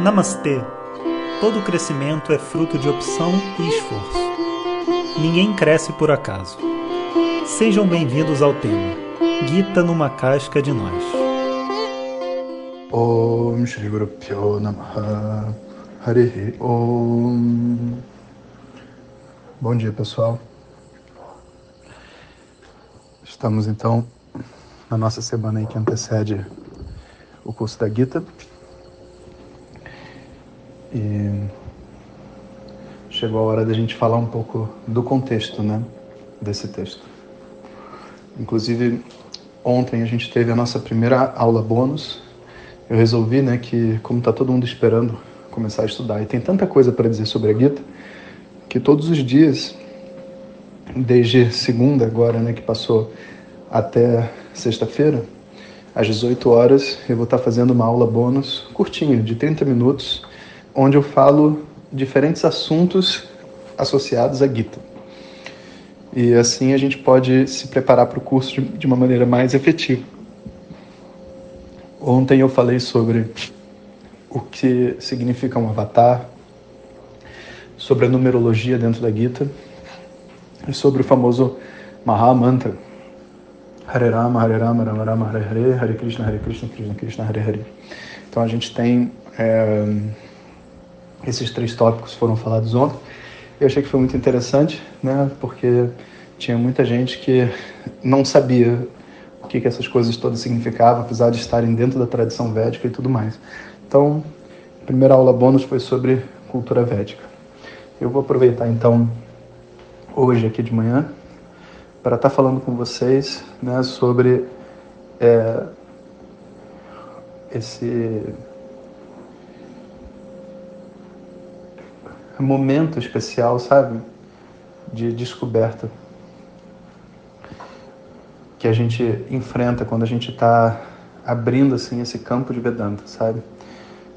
Namastê! Todo crescimento é fruto de opção e esforço. Ninguém cresce por acaso. Sejam bem-vindos ao tema Gita numa casca de nós. Om Shri Guru Pyo Namaha Harihi Om Bom dia pessoal Estamos então na nossa semana que antecede o curso da Gita e chegou a hora da gente falar um pouco do contexto, né, desse texto. Inclusive, ontem a gente teve a nossa primeira aula bônus. Eu resolvi, né, que como está todo mundo esperando começar a estudar e tem tanta coisa para dizer sobre a Gita, que todos os dias, desde segunda agora, né, que passou até sexta-feira, às 18 horas, eu vou estar tá fazendo uma aula bônus curtinha, de 30 minutos, onde eu falo diferentes assuntos associados à Gita. E assim a gente pode se preparar para o curso de, uma maneira mais efetiva. Ontem eu falei sobre o que significa um avatar, sobre a numerologia dentro da Gita e sobre o famoso Mahamantra. Hare Rama, Hare Rama, Rama Rama, Hare Hare, Hare Krishna, Hare Krishna, Krishna Krishna, Hare Hare. Então a gente tem é, esses três tópicos foram falados ontem. Eu achei que foi muito interessante, né? Porque tinha muita gente que não sabia o que, que essas coisas todas significavam, apesar de estarem dentro da tradição védica e tudo mais. Então, a primeira aula bônus foi sobre cultura védica. Eu vou aproveitar então hoje aqui de manhã para estar falando com vocês, né, sobre é, esse momento especial, sabe? De descoberta que a gente enfrenta quando a gente está abrindo assim esse campo de Vedanta, sabe?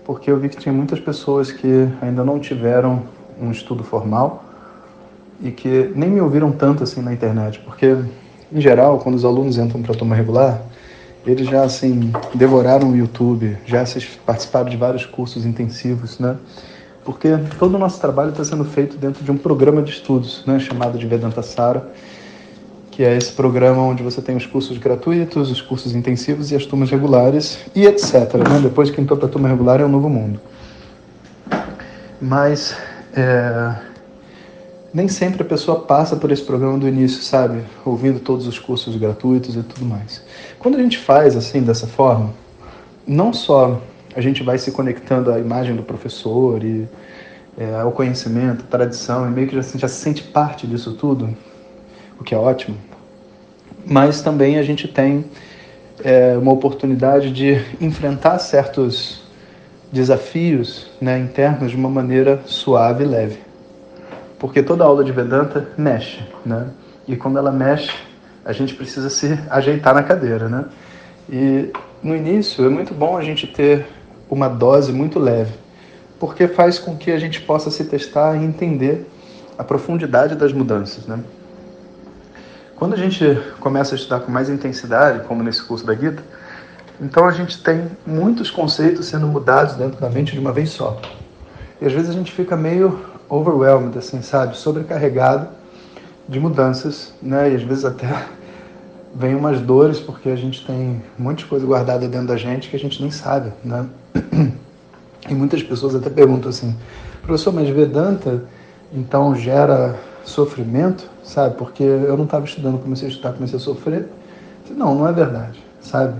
Porque eu vi que tinha muitas pessoas que ainda não tiveram um estudo formal e que nem me ouviram tanto assim na internet, porque em geral, quando os alunos entram para a turma regular, eles já assim devoraram o YouTube, já participaram de vários cursos intensivos, né? Porque todo o nosso trabalho está sendo feito dentro de um programa de estudos, né, chamado de Vedanta Sara, que é esse programa onde você tem os cursos gratuitos, os cursos intensivos e as turmas regulares e etc. Né? Depois que entrou para a turma regular é um novo mundo. Mas é, nem sempre a pessoa passa por esse programa do início, sabe? Ouvindo todos os cursos gratuitos e tudo mais. Quando a gente faz assim, dessa forma, não só a gente vai se conectando à imagem do professor e é, ao conhecimento, tradição, e meio que já, já se sente parte disso tudo, o que é ótimo. Mas também a gente tem é, uma oportunidade de enfrentar certos desafios né, internos de uma maneira suave e leve. Porque toda aula de Vedanta mexe, né? E quando ela mexe, a gente precisa se ajeitar na cadeira, né? E no início é muito bom a gente ter uma dose muito leve, porque faz com que a gente possa se testar e entender a profundidade das mudanças. Né? Quando a gente começa a estudar com mais intensidade, como nesse curso da Gita, então a gente tem muitos conceitos sendo mudados dentro da mente de uma vez só. E às vezes a gente fica meio overwhelmed, assim, sabe? Sobrecarregado de mudanças, né? E às vezes até vem umas dores porque a gente tem um monte de coisa guardada dentro da gente que a gente nem sabe, né? E muitas pessoas até perguntam assim, professor, mas Vedanta então gera sofrimento, sabe? Porque eu não estava estudando, comecei a estudar, comecei a sofrer. Não, não é verdade, sabe?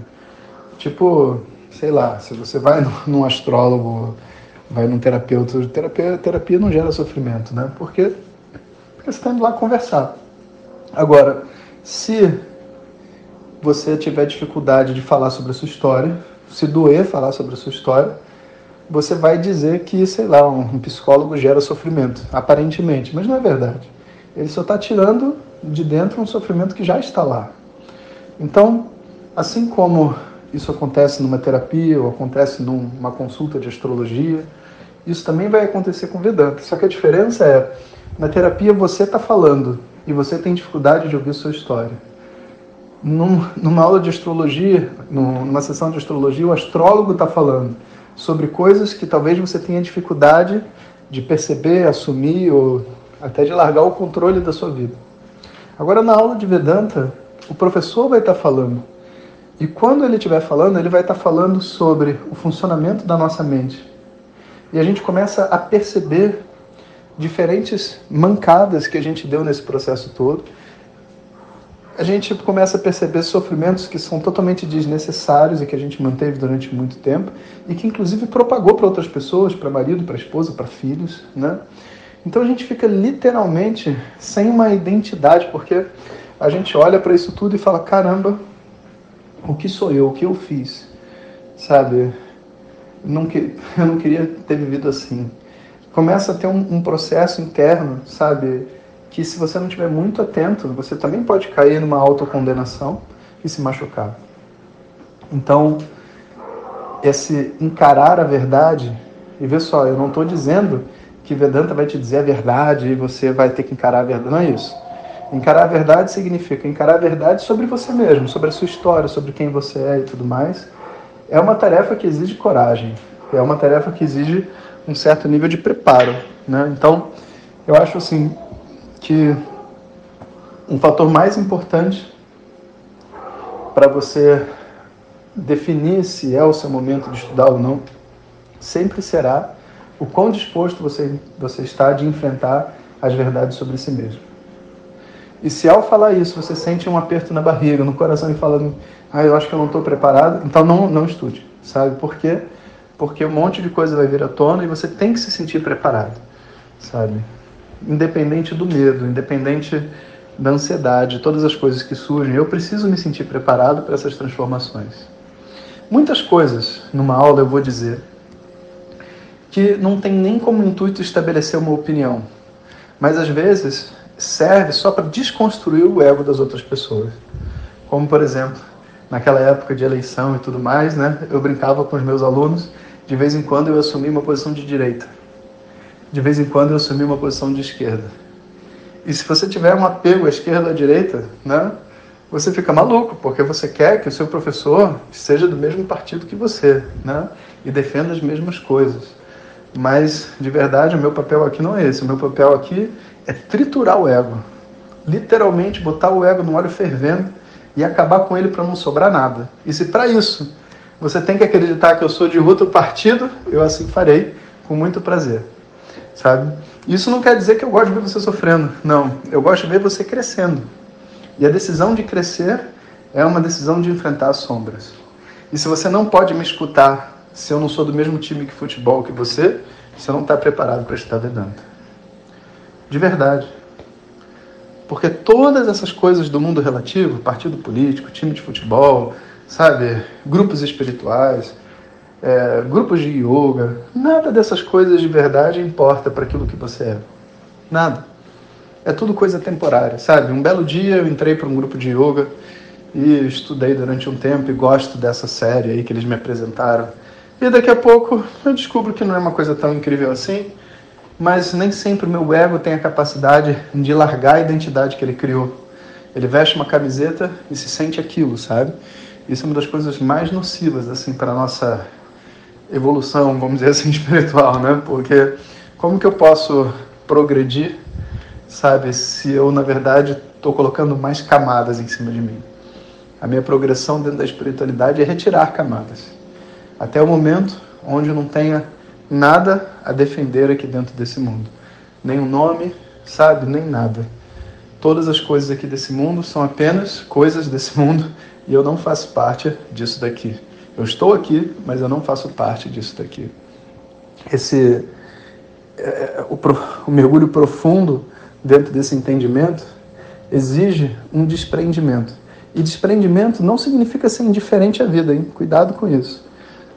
Tipo, sei lá, se você vai num astrólogo, vai num terapeuta, terapia, terapia não gera sofrimento, né? Porque, porque você está indo lá conversar. Agora, se você tiver dificuldade de falar sobre a sua história, se doer falar sobre a sua história, você vai dizer que, sei lá, um psicólogo gera sofrimento, aparentemente, mas não é verdade. Ele só está tirando de dentro um sofrimento que já está lá. Então, assim como isso acontece numa terapia ou acontece numa consulta de astrologia, isso também vai acontecer com Vedanta. Só que a diferença é, na terapia você está falando e você tem dificuldade de ouvir sua história num, numa aula de astrologia, numa sessão de astrologia, o astrólogo está falando. sobre coisas que talvez você tenha dificuldade de perceber, assumir ou até de largar o controle da sua vida. Agora, na aula de Vedanta, o professor vai estar falando. E quando ele estiver falando, ele vai estar falando sobre o funcionamento da nossa mente. E a gente começa a perceber diferentes mancadas que a gente deu nesse processo todo. A gente começa a perceber sofrimentos que são totalmente desnecessários e que a gente manteve durante muito tempo e que inclusive propagou para outras pessoas, para marido, para esposa, para filhos, né? Então a gente fica literalmente sem uma identidade, porque a gente olha para isso tudo e fala: caramba, o que sou eu? O que eu fiz? Sabe? Não que, eu não queria ter vivido assim começa a ter um, um, processo interno, sabe? Que se você não estiver muito atento, você também pode cair numa autocondenação e se machucar. Então, esse encarar a verdade, e vê só, eu não estou dizendo que Vedanta vai te dizer a verdade e você vai ter que encarar a verdade, não é isso. Encarar a verdade significa encarar a verdade sobre você mesmo, sobre a sua história, sobre quem você é e tudo mais. É uma tarefa que exige coragem, é uma tarefa que exige um certo nível de preparo. Né? Então, eu acho assim que um fator mais importante para você definir se é o seu momento de estudar ou não, sempre será o quão disposto você, você está de enfrentar as verdades sobre si mesmo. E se ao falar isso você sente um aperto na barriga, no coração e falando, ah, eu acho que eu não estou preparado, então não, não estude, sabe? Por quê? porque um monte de coisa vai vir à tona e você tem que se sentir preparado, sabe? Independente do medo, independente da ansiedade, todas as coisas que surgem, eu preciso me sentir preparado para essas transformações. Muitas coisas numa aula eu vou dizer que não tem nem como intuito estabelecer uma opinião, mas às vezes serve só para desconstruir o ego das outras pessoas. Como, por exemplo, naquela época de eleição e tudo mais, né? Eu brincava com os meus alunos de vez em quando eu assumi uma posição de direita. De vez em quando eu assumi uma posição de esquerda. E se você tiver um apego à esquerda ou à direita, né, você fica maluco, porque você quer que o seu professor seja do mesmo partido que você, né, e defenda as mesmas coisas. Mas, de verdade, o meu papel aqui não é esse. O meu papel aqui é triturar o ego. Literalmente, botar o ego no óleo fervendo e acabar com ele para não sobrar nada. E se para isso você tem que acreditar que eu sou de outro partido, eu assim farei, com muito prazer. Sabe? Isso não quer dizer que eu gosto de ver você sofrendo. Não, eu gosto de ver você crescendo. E a decisão de crescer é uma decisão de enfrentar as sombras. E se você não pode me escutar se eu não sou do mesmo time que futebol que você, você não está preparado para estudar Vedanta. De verdade. Porque todas essas coisas do mundo relativo, partido político, time de futebol, sabe? Grupos espirituais, é, grupos de yoga, nada dessas coisas de verdade importa para aquilo que você é. Nada. É tudo coisa temporária, sabe? Um belo dia eu entrei para um grupo de yoga e estudei durante um tempo e gosto dessa série aí que eles me apresentaram. E daqui a pouco eu descubro que não é uma coisa tão incrível assim, mas nem sempre o meu ego tem a capacidade de largar a identidade que ele criou. Ele veste uma camiseta e se sente aquilo, sabe? Isso é uma das coisas mais nocivas assim para nossa evolução, vamos dizer assim, espiritual, né? Porque como que eu posso progredir, sabe, se eu na verdade estou colocando mais camadas em cima de mim? A minha progressão dentro da espiritualidade é retirar camadas, até o momento onde eu não tenha nada a defender aqui dentro desse mundo, nem um nome, sabe, nem nada. Todas as coisas aqui desse mundo são apenas coisas desse mundo e eu não faço parte disso daqui. Eu estou aqui, mas eu não faço parte disso daqui. Esse é, é o, o mergulho profundo dentro desse entendimento exige um desprendimento. E desprendimento não significa ser indiferente à vida, hein? Cuidado com isso,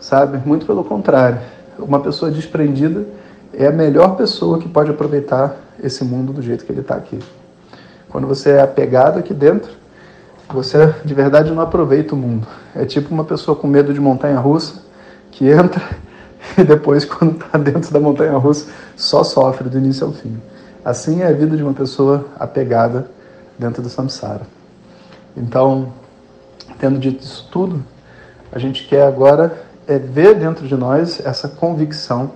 sabe? Muito pelo contrário. Uma pessoa desprendida é a melhor pessoa que pode aproveitar esse mundo do jeito que ele está aqui. Quando você é apegado aqui dentro, você de verdade não aproveita o mundo. É tipo uma pessoa com medo de montanha russa que entra e depois, quando está dentro da montanha russa, só sofre do início ao fim. Assim é a vida de uma pessoa apegada dentro do samsara. Então, tendo dito isso tudo, a gente quer agora é ver dentro de nós essa convicção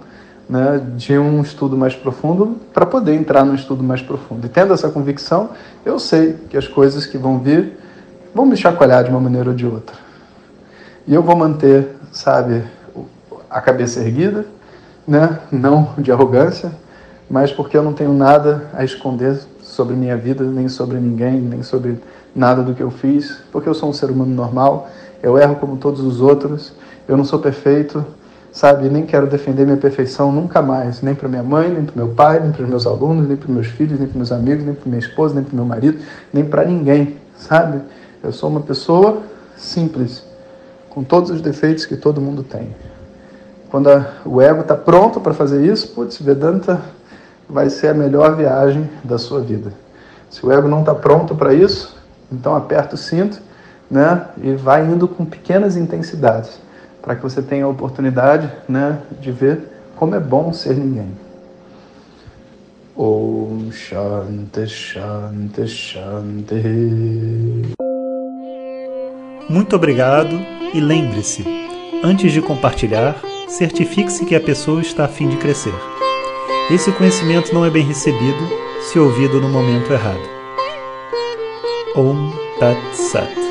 né, de um estudo mais profundo para poder entrar num estudo mais profundo. E tendo essa convicção, eu sei que as coisas que vão vir vão me chacoalhar de uma maneira ou de outra. E eu vou manter, sabe, a cabeça erguida, né, não de arrogância, mas porque eu não tenho nada a esconder sobre minha vida, nem sobre ninguém, nem sobre nada do que eu fiz, porque eu sou um ser humano normal, eu erro como todos os outros, eu não sou perfeito, sabe? Nem quero defender minha perfeição nunca mais, nem para minha mãe, nem para meu pai, nem para meus alunos, nem para meus filhos, nem para meus amigos, nem para minha esposa, nem para meu marido, nem para ninguém, sabe? Eu sou uma pessoa simples, com todos os defeitos que todo mundo tem. Quando a, o ego está pronto para fazer isso, putz, Vedanta vai ser a melhor viagem da sua vida. Se o ego não está pronto para isso, então aperta o cinto né, e vai indo com pequenas intensidades para que você tenha a oportunidade né, de ver como é bom ser ninguém. Om Shanti Shanti Shanti. Muito obrigado e lembre-se, antes de compartilhar, certifique-se que a pessoa está a fim de crescer. Esse conhecimento não é bem recebido se ouvido no momento errado. Om Tat Sat.